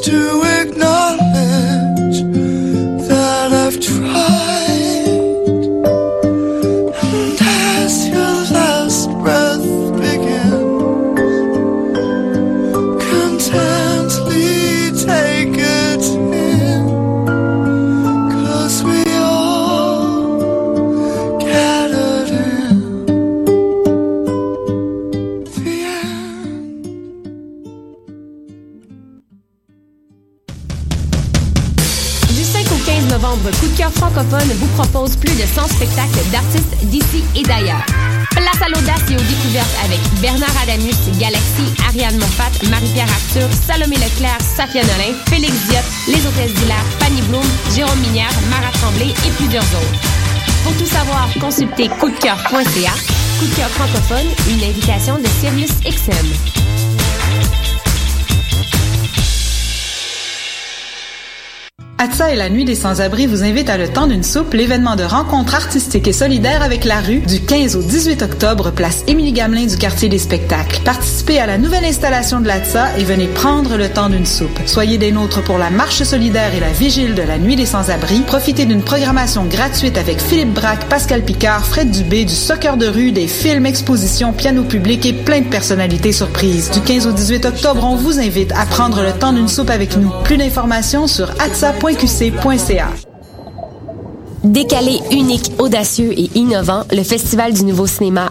to coupdecoeur.ca. Coup de cœur francophone, une invitation de Sirius XM. ATSA et la Nuit des Sans-Abri vous invitent à Le Temps d'une Soupe, l'événement de rencontre artistique et solidaire avec la rue, du 15 au 18 octobre, place Émilie Gamelin du quartier des spectacles. Participez à la nouvelle installation de l'ATSA et venez prendre le temps d'une soupe. Soyez des nôtres pour la marche solidaire et la vigile de la Nuit des Sans-Abri. Profitez d'une programmation gratuite avec Philippe Braque, Pascal Picard, Fred Dubé, du soccer de rue, des films, expositions, piano public et plein de personnalités surprises. Du 15 au 18 octobre, on vous invite à prendre le temps d'une soupe avec nous. Plus d'informations sur atsa.com qc.ca. Décalé, unique, audacieux et innovant, le Festival du Nouveau Cinéma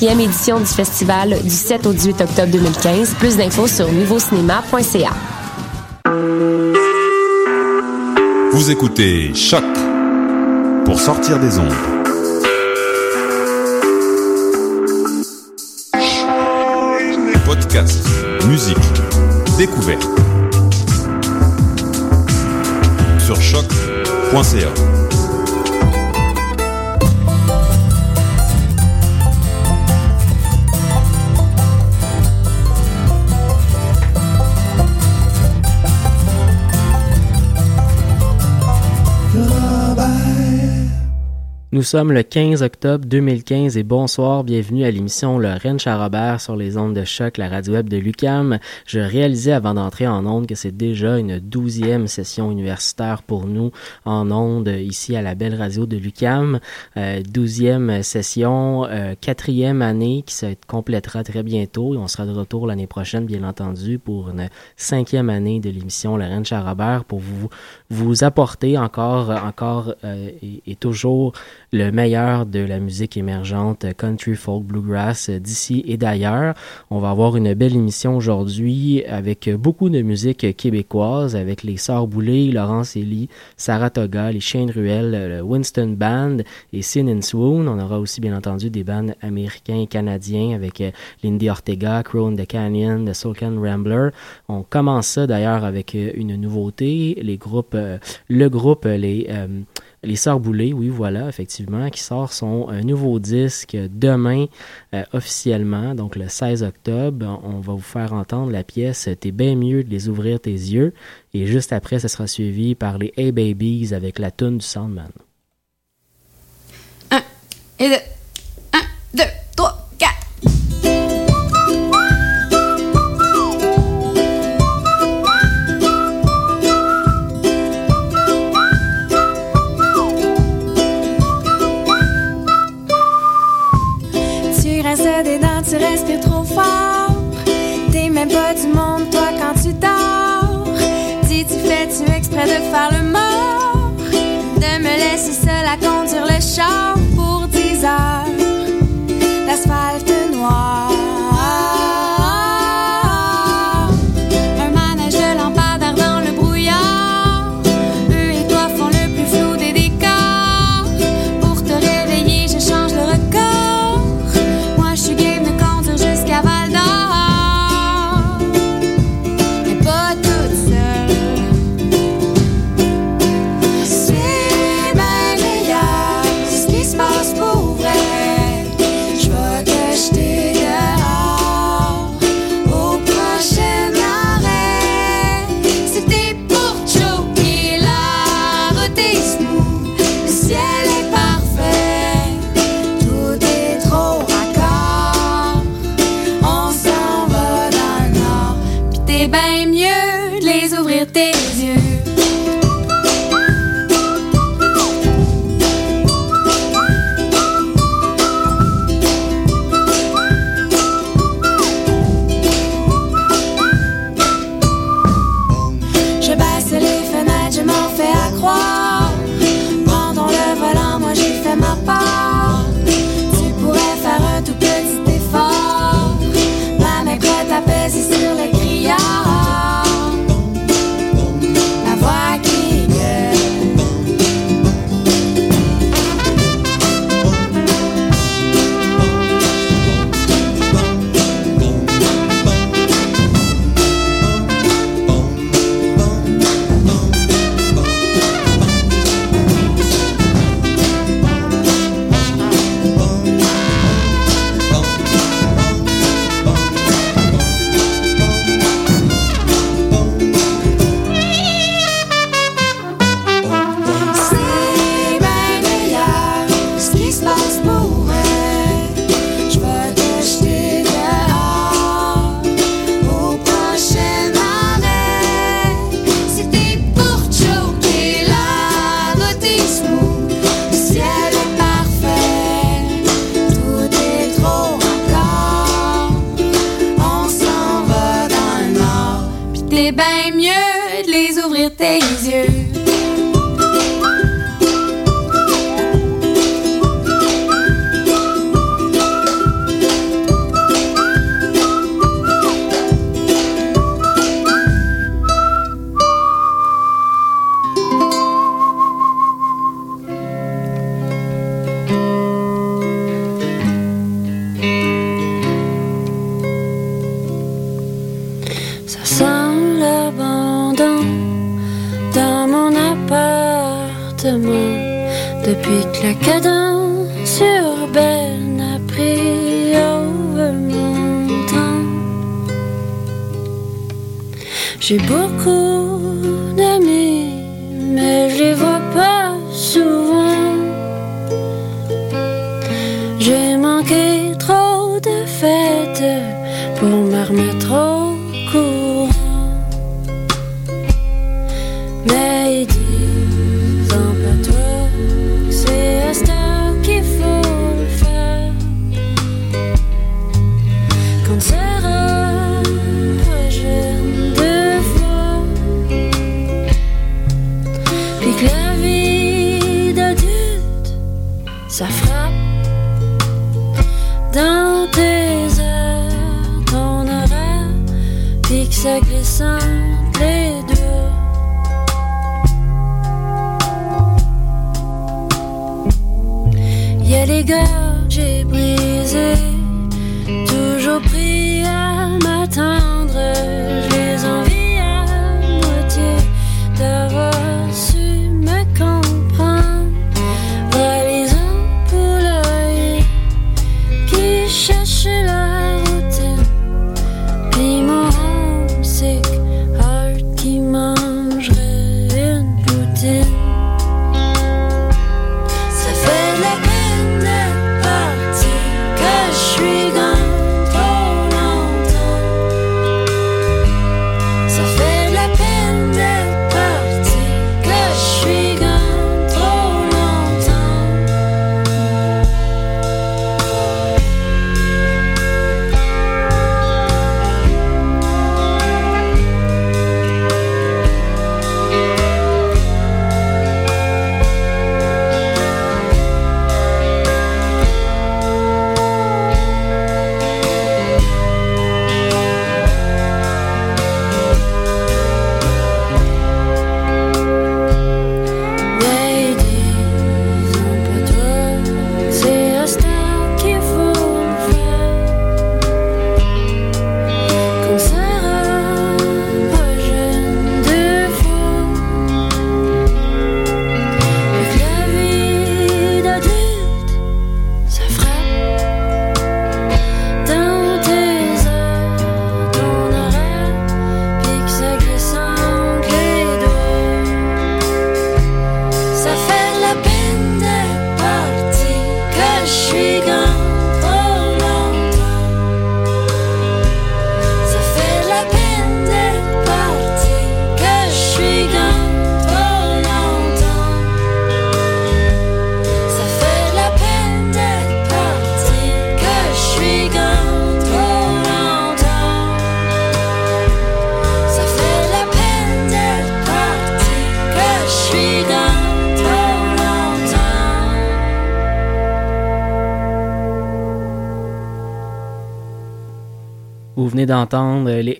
44e édition du festival du 7 au 18 octobre 2015. Plus d'infos sur nouveaucinéma.ca. Vous écoutez Choc pour sortir des ondes. Podcast, musique, découverte. Sur choc.ca. Nous sommes le 15 octobre 2015 et bonsoir, bienvenue à l'émission Le Rennes Charrobert sur les ondes de choc, la radio web de Lucam. Je réalisais avant d'entrer en ondes que c'est déjà une douzième session universitaire pour nous en ondes ici à la belle radio de Lucam. Euh, douzième session, euh, quatrième année qui se complétera très bientôt et on sera de retour l'année prochaine, bien entendu, pour une cinquième année de l'émission Le Rennes Charrobert pour vous vous apporter encore, encore euh, et toujours le meilleur de la musique émergente country, folk, bluegrass d'ici et d'ailleurs. On va avoir une belle émission aujourd'hui avec beaucoup de musique québécoise, avec les Sœurs Boulay, Laurence Elie, Saratoga, les Shane Ruel, le Winston Band et Sin and Swoon. On aura aussi bien entendu des bands américains et canadiens avec euh, Lindy Ortega, Crow the Canyon, The Soul Can Rambler. On commence ça d'ailleurs avec euh, une nouveauté, les groupes, euh, le groupe, les les Sœurs oui, voilà, effectivement, qui sort son un nouveau disque demain euh, officiellement, donc le 16 octobre. On va vous faire entendre la pièce T'es bien mieux de les ouvrir tes yeux. Et juste après, ce sera suivi par les Hey Babies avec la tune du Soundman. Un et deux. Un, deux, trois, faz. depuis que la cadence urbaine a pris over mon. J'ai beaucoup d'amis, mais je les vois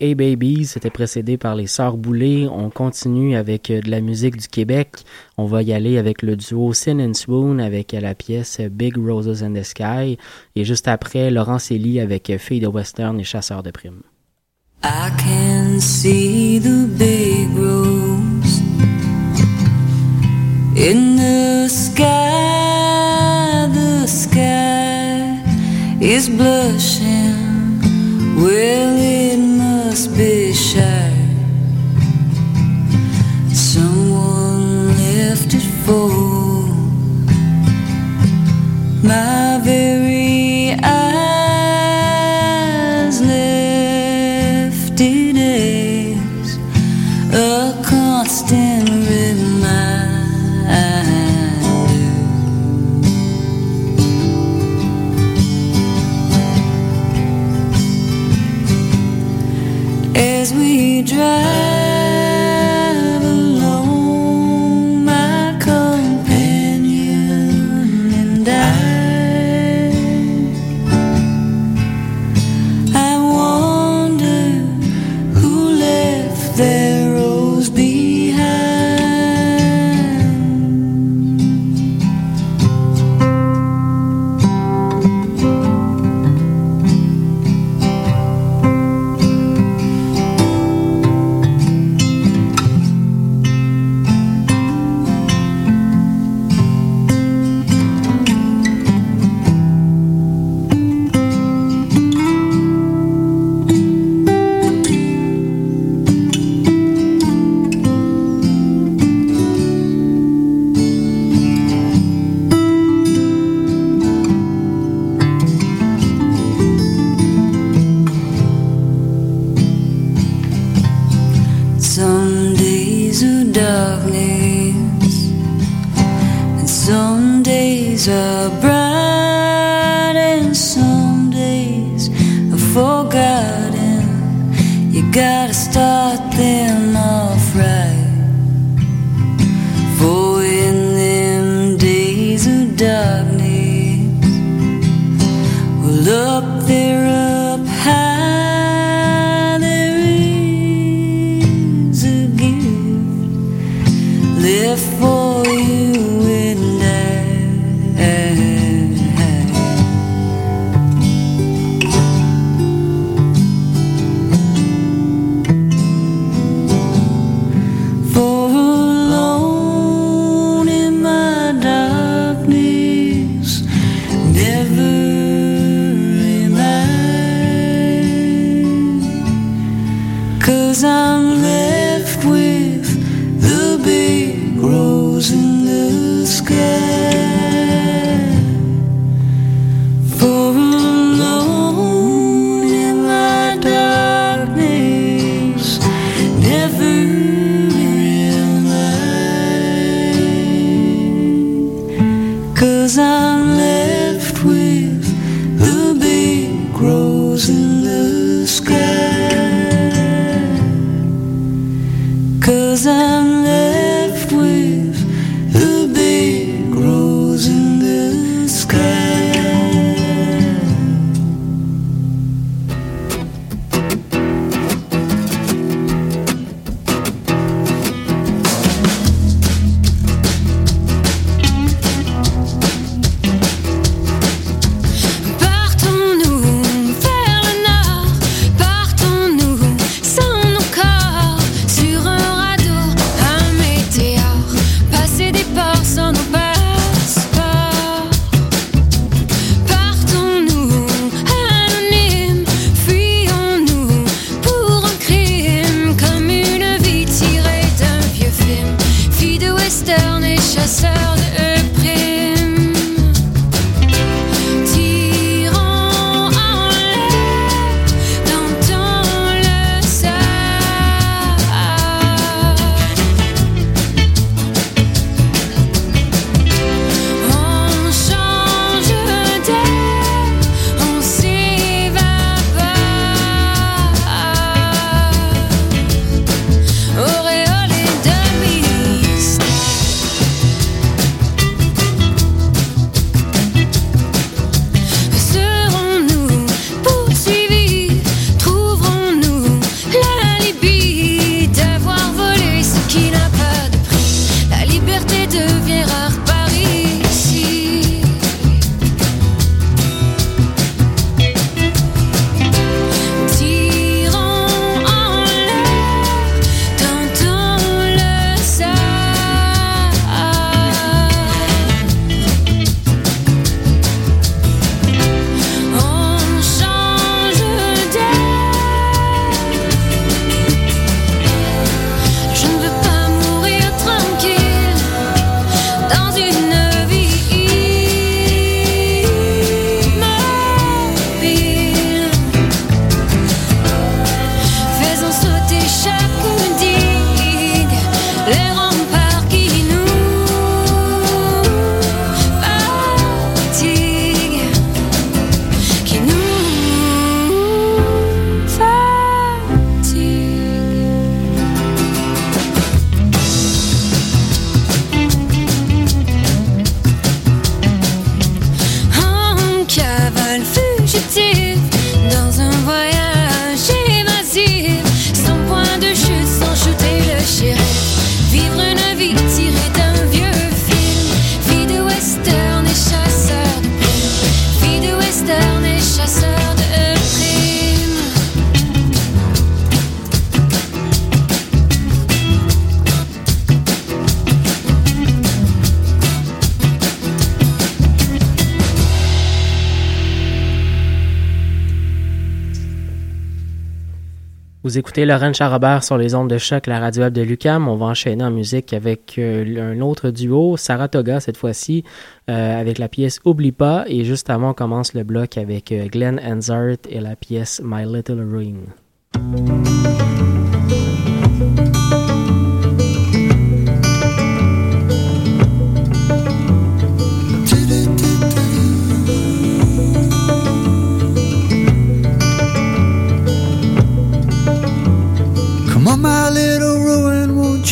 Hey Babies, c'était précédé par les Sœurs Boulay. On continue avec euh, de la musique du Québec. On va y aller avec le duo Sin and Swoon avec euh, la pièce euh, Big Roses in the Sky. Et juste après, Laurence Elie avec Fille de Western et Chasseur de Primes. I can see the big rose in the sky. The sky is blushing. Will must be out there Vous écoutez Laurent Charrobert sur les ondes de choc, la radio web de Lucam. On va enchaîner en musique avec euh, un autre duo, Saratoga cette fois-ci, euh, avec la pièce Oublie pas. Et juste avant, on commence le bloc avec euh, Glenn Hansard et la pièce My Little Ring.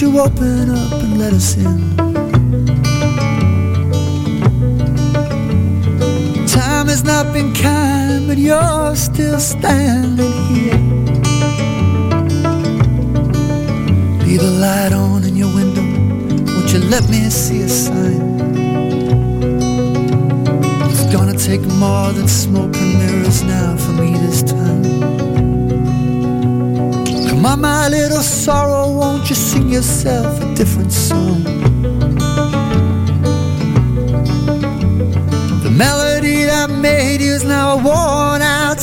You open up and let us in? Time has not been kind, but you're still standing here. Leave a light on in your window. Won't you let me see a sign? It's gonna take more than smoke and mirrors now for me this time my little sorrow, won't you sing yourself a different song? The melody that made you's now a worn out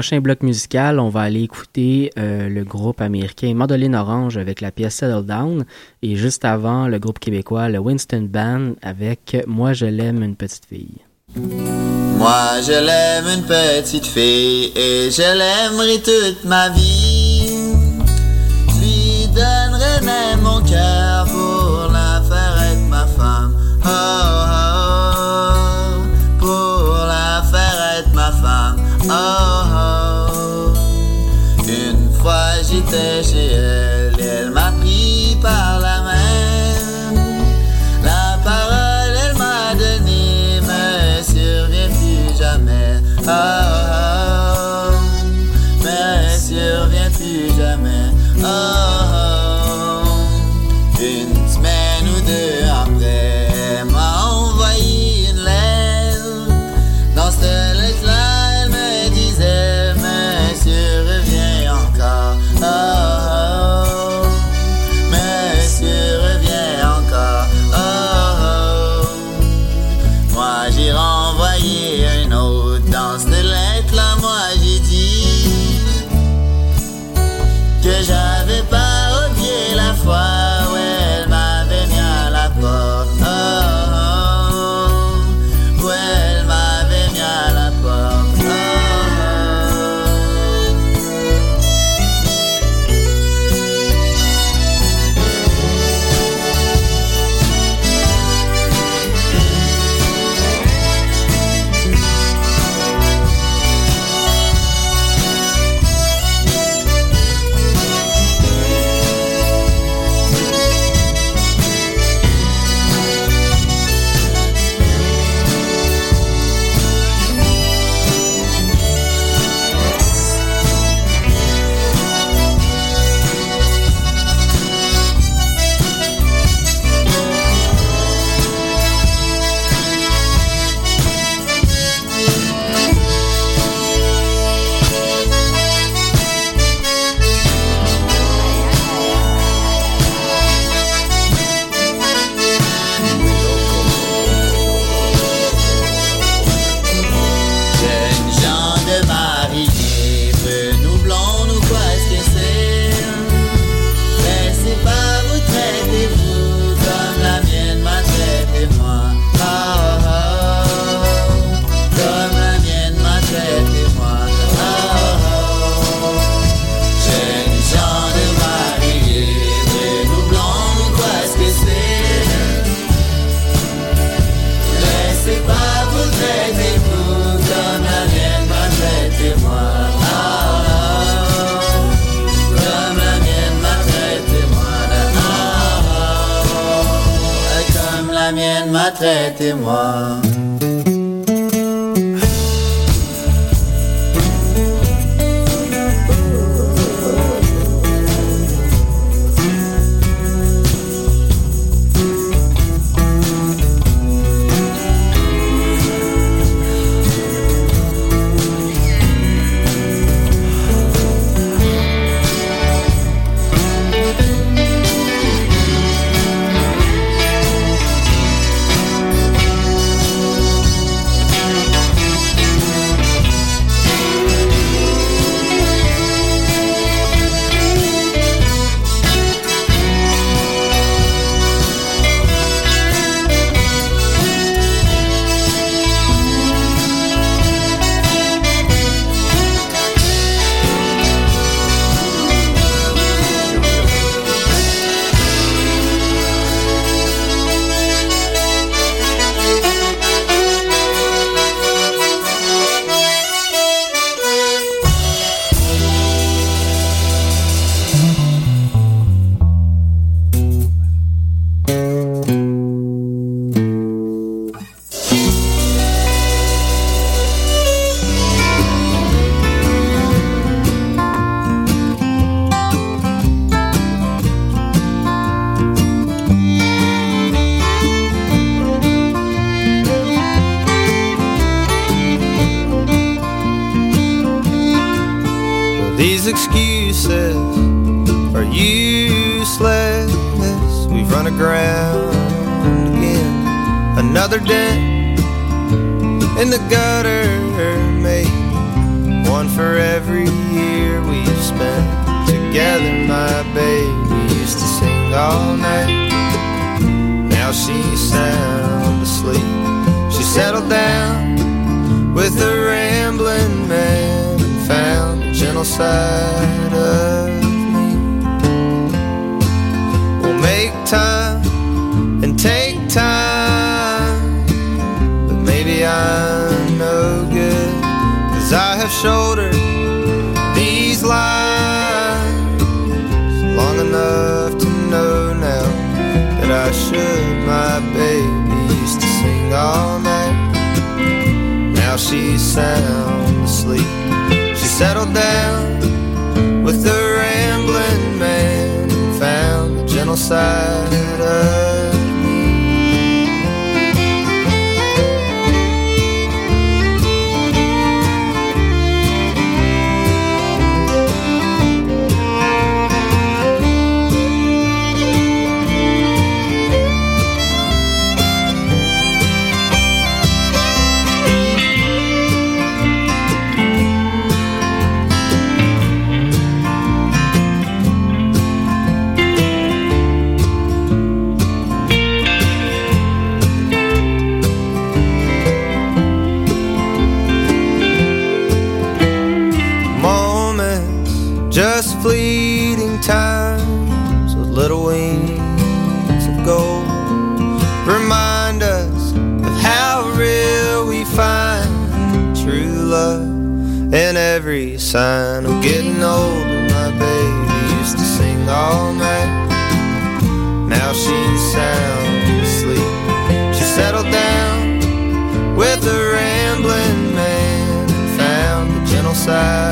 prochain bloc musical, on va aller écouter euh, le groupe américain Madeleine Orange avec la pièce Settle Down et juste avant le groupe québécois le Winston Band avec Moi je l'aime une petite fille. Moi je l'aime une petite fille et je l'aimerai toute ma vie. Je lui donnerai même mon cœur la mienne m'a traité moi. Aground again. Another dent in the gutter, mate. One for every year we've spent together. My baby used to sing all night. Now she's sound asleep. She settled down with a rambling man and found the gentle side of time and take time, but maybe I'm no good, cause I have shouldered these lines long enough to know now that I should. My baby used to sing all night. Now she's sound asleep. She settled down with the and found the side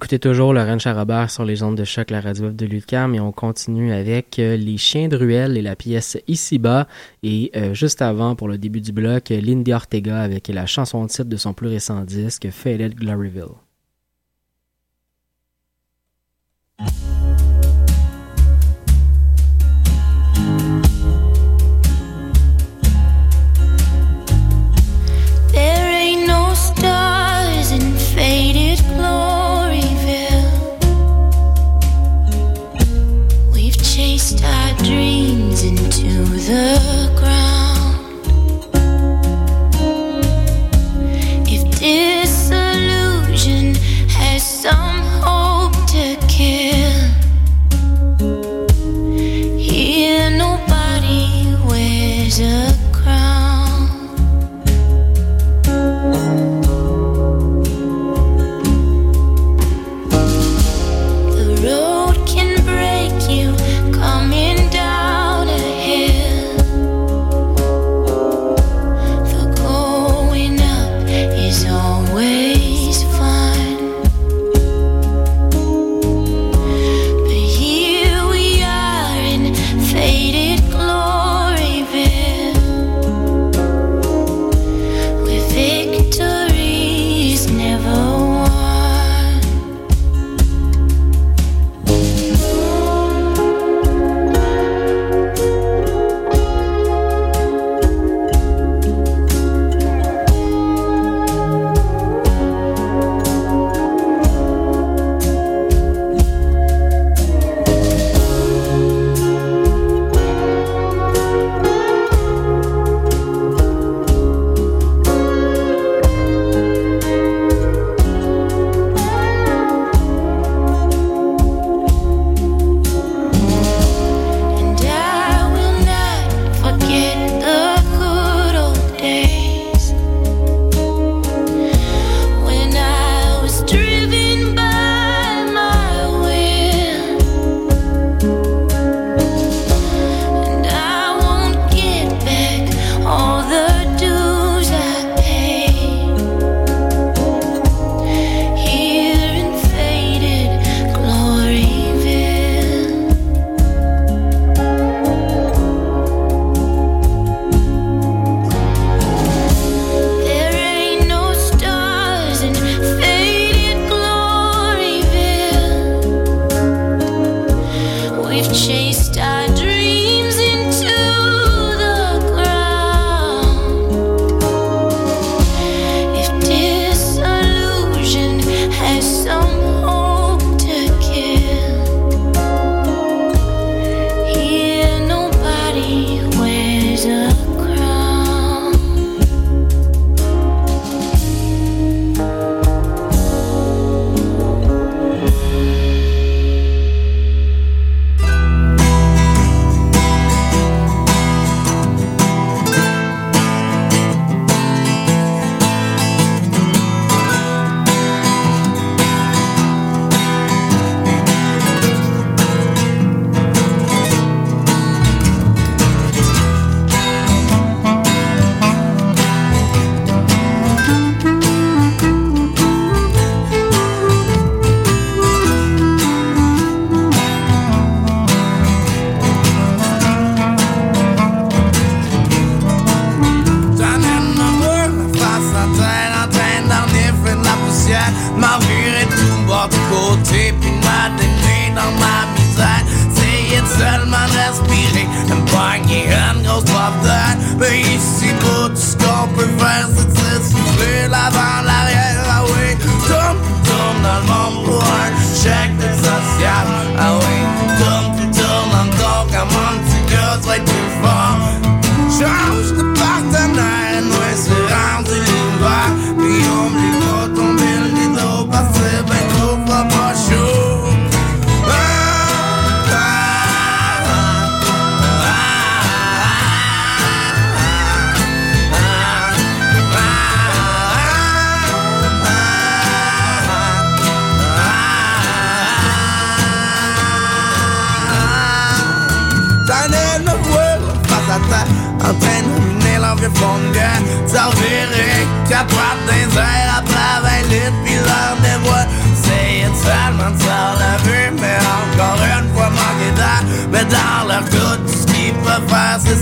écoutez toujours Laurent Charabert sur les ondes de choc, la radio de Lucam, et on continue avec euh, Les Chiens de Ruelle et la pièce Ici-bas. Et euh, juste avant, pour le début du bloc, Lindy Ortega avec la chanson de titre de son plus récent disque, Faded Gloryville. enough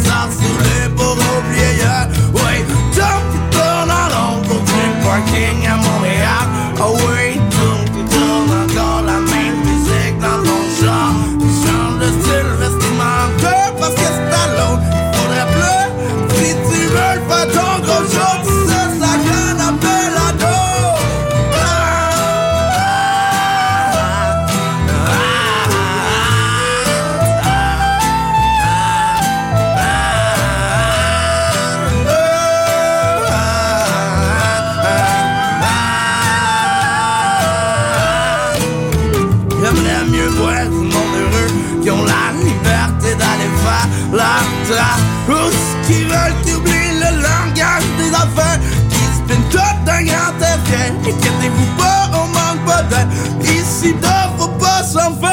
maintenant tourné pour oublier. Oui, tant pis pour la pour parking Se t'offre pas passar. fin.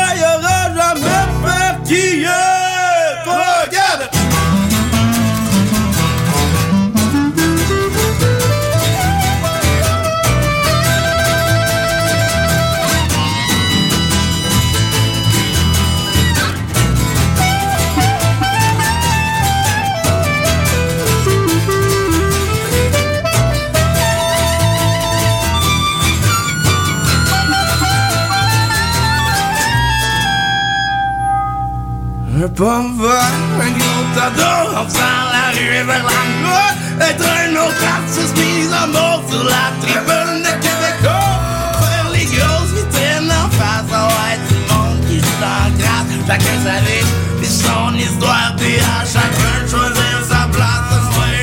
Pourvoir un gros tonneau en faisant la ruée vers la mort. Être un autre artiste mis en mort sur la tribune de Québécois. Oh, faire les grosses vitrines en face, à ouais, du monde qui joue dans le Chacun sa vie, puis son histoire, puis à chacun choisir sa place.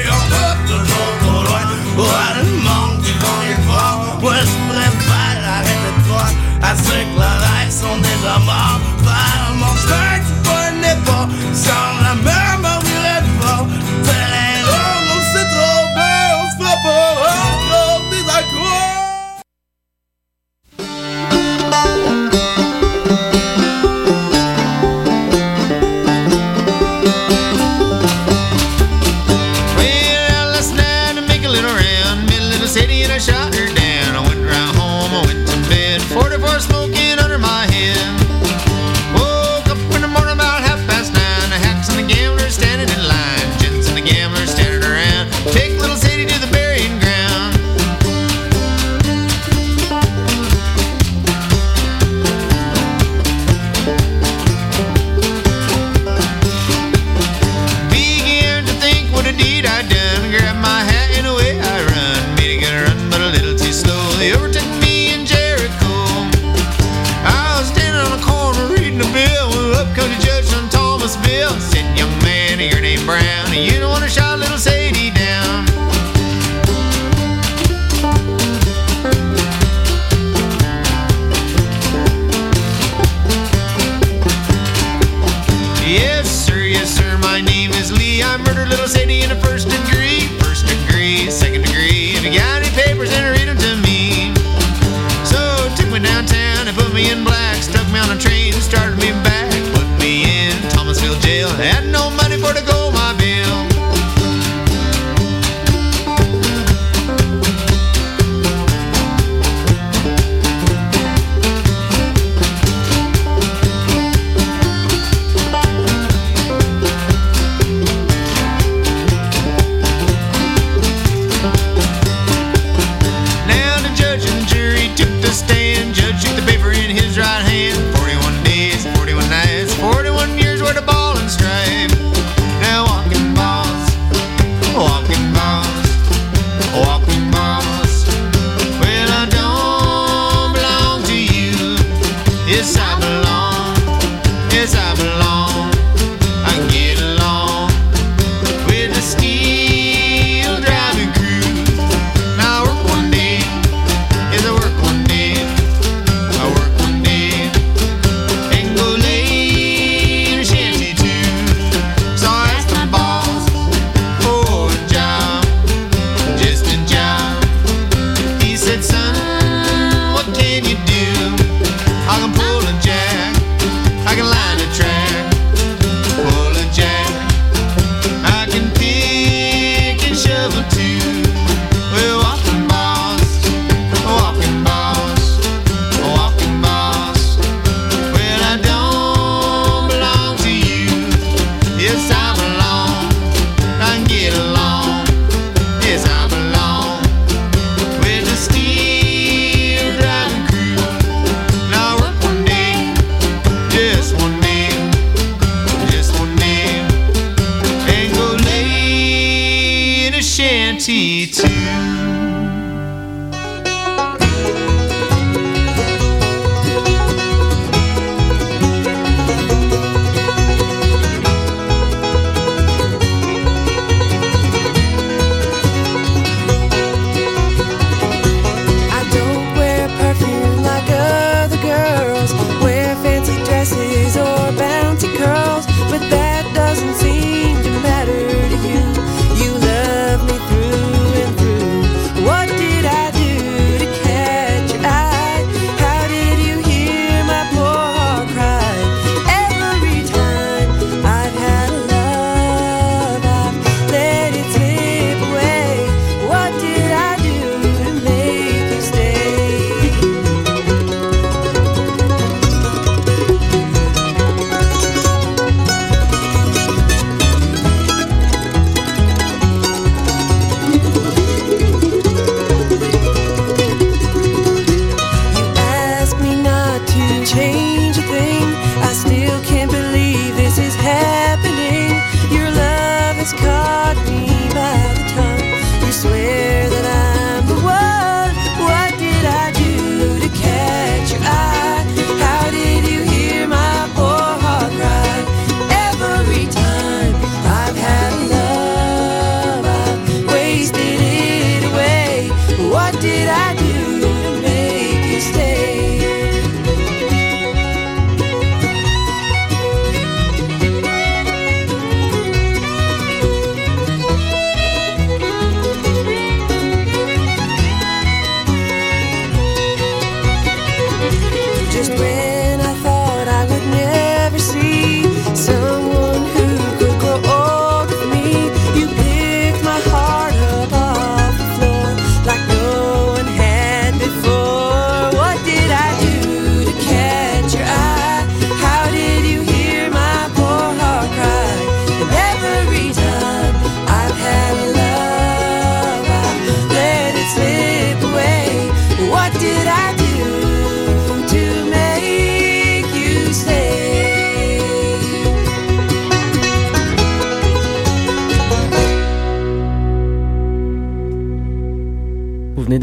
On va toujours trop loin, ouais, le monde qui conduit fort Moi je préfère arrêter de croire à ceux que leurs rêves sont déjà morts Faire mon sans la main.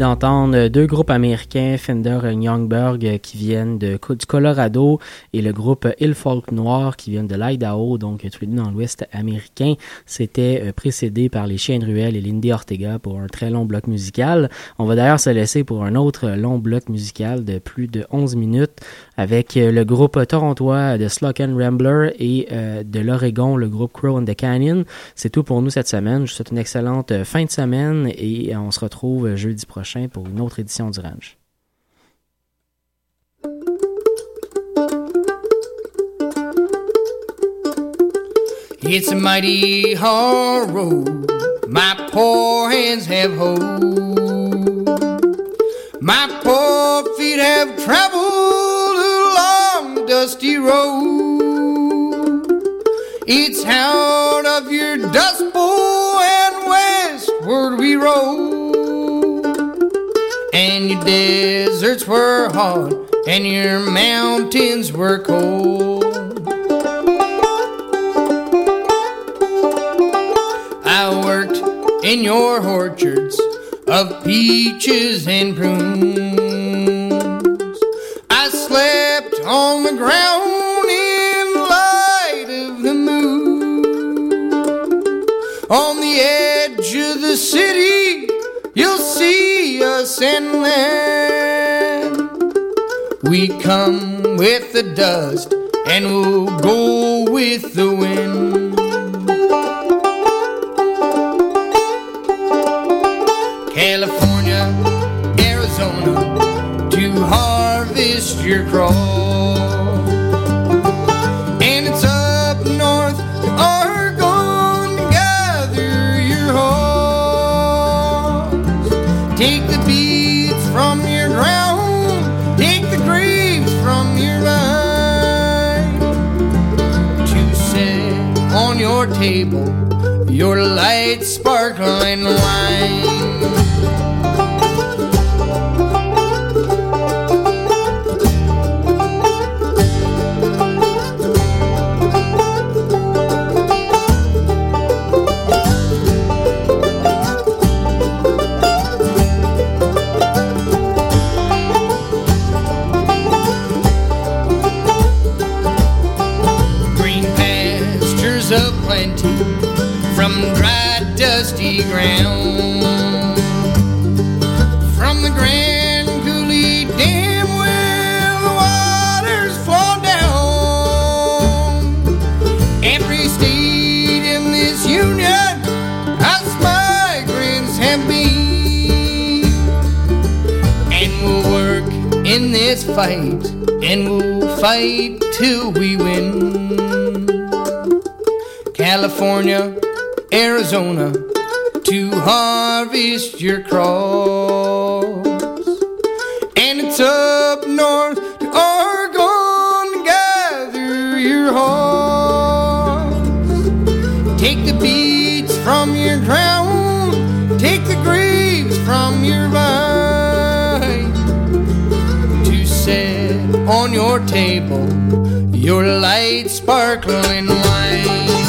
D'entendre deux groupes américains, Fender et Youngberg, euh, qui viennent de, du Colorado, et le groupe Il Folk Noir, qui viennent de l'Idaho, donc tous les deux dans l'Ouest américain. C'était euh, précédé par les Chiens de Ruelle et Lindy Ortega pour un très long bloc musical. On va d'ailleurs se laisser pour un autre long bloc musical de plus de 11 minutes avec euh, le groupe torontois de Slocken Rambler et euh, de l'Oregon, le groupe Crow and the Canyon. C'est tout pour nous cette semaine. Je vous souhaite une excellente euh, fin de semaine et on se retrouve euh, jeudi prochain pour une autre édition du Range. It's a mighty hard road my poor hands have hoed. My poor feet have traveled a long dusty road. It's out of your dust bowl and westward we roll. And your deserts were hot and your mountains were cold. I worked in your orchards of peaches and prunes. I slept on the ground in light of the moon. On the edge of the city, you'll see us and then we come with the dust and we'll go with the wind. Set on your table your light sparkling wine.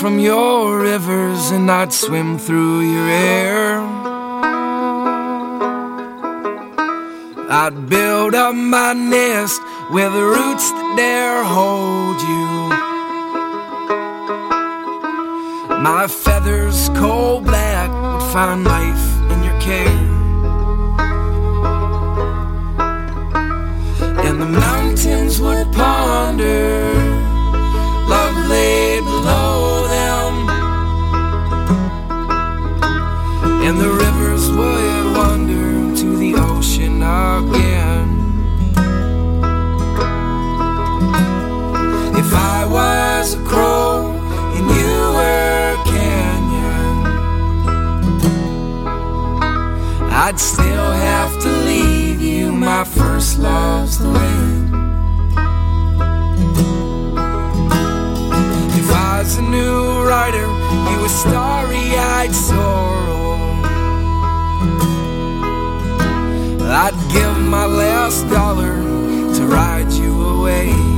from your rivers and I'd swim through your air. I'd build up my nest with the roots that dare hold you. My feathers cold black would find life I'd give my last dollar to ride you away.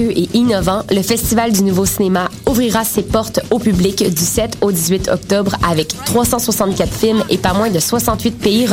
Et innovant, le Festival du Nouveau Cinéma ouvrira ses portes au public du 7 au 18 octobre avec 364 films et pas moins de 68 pays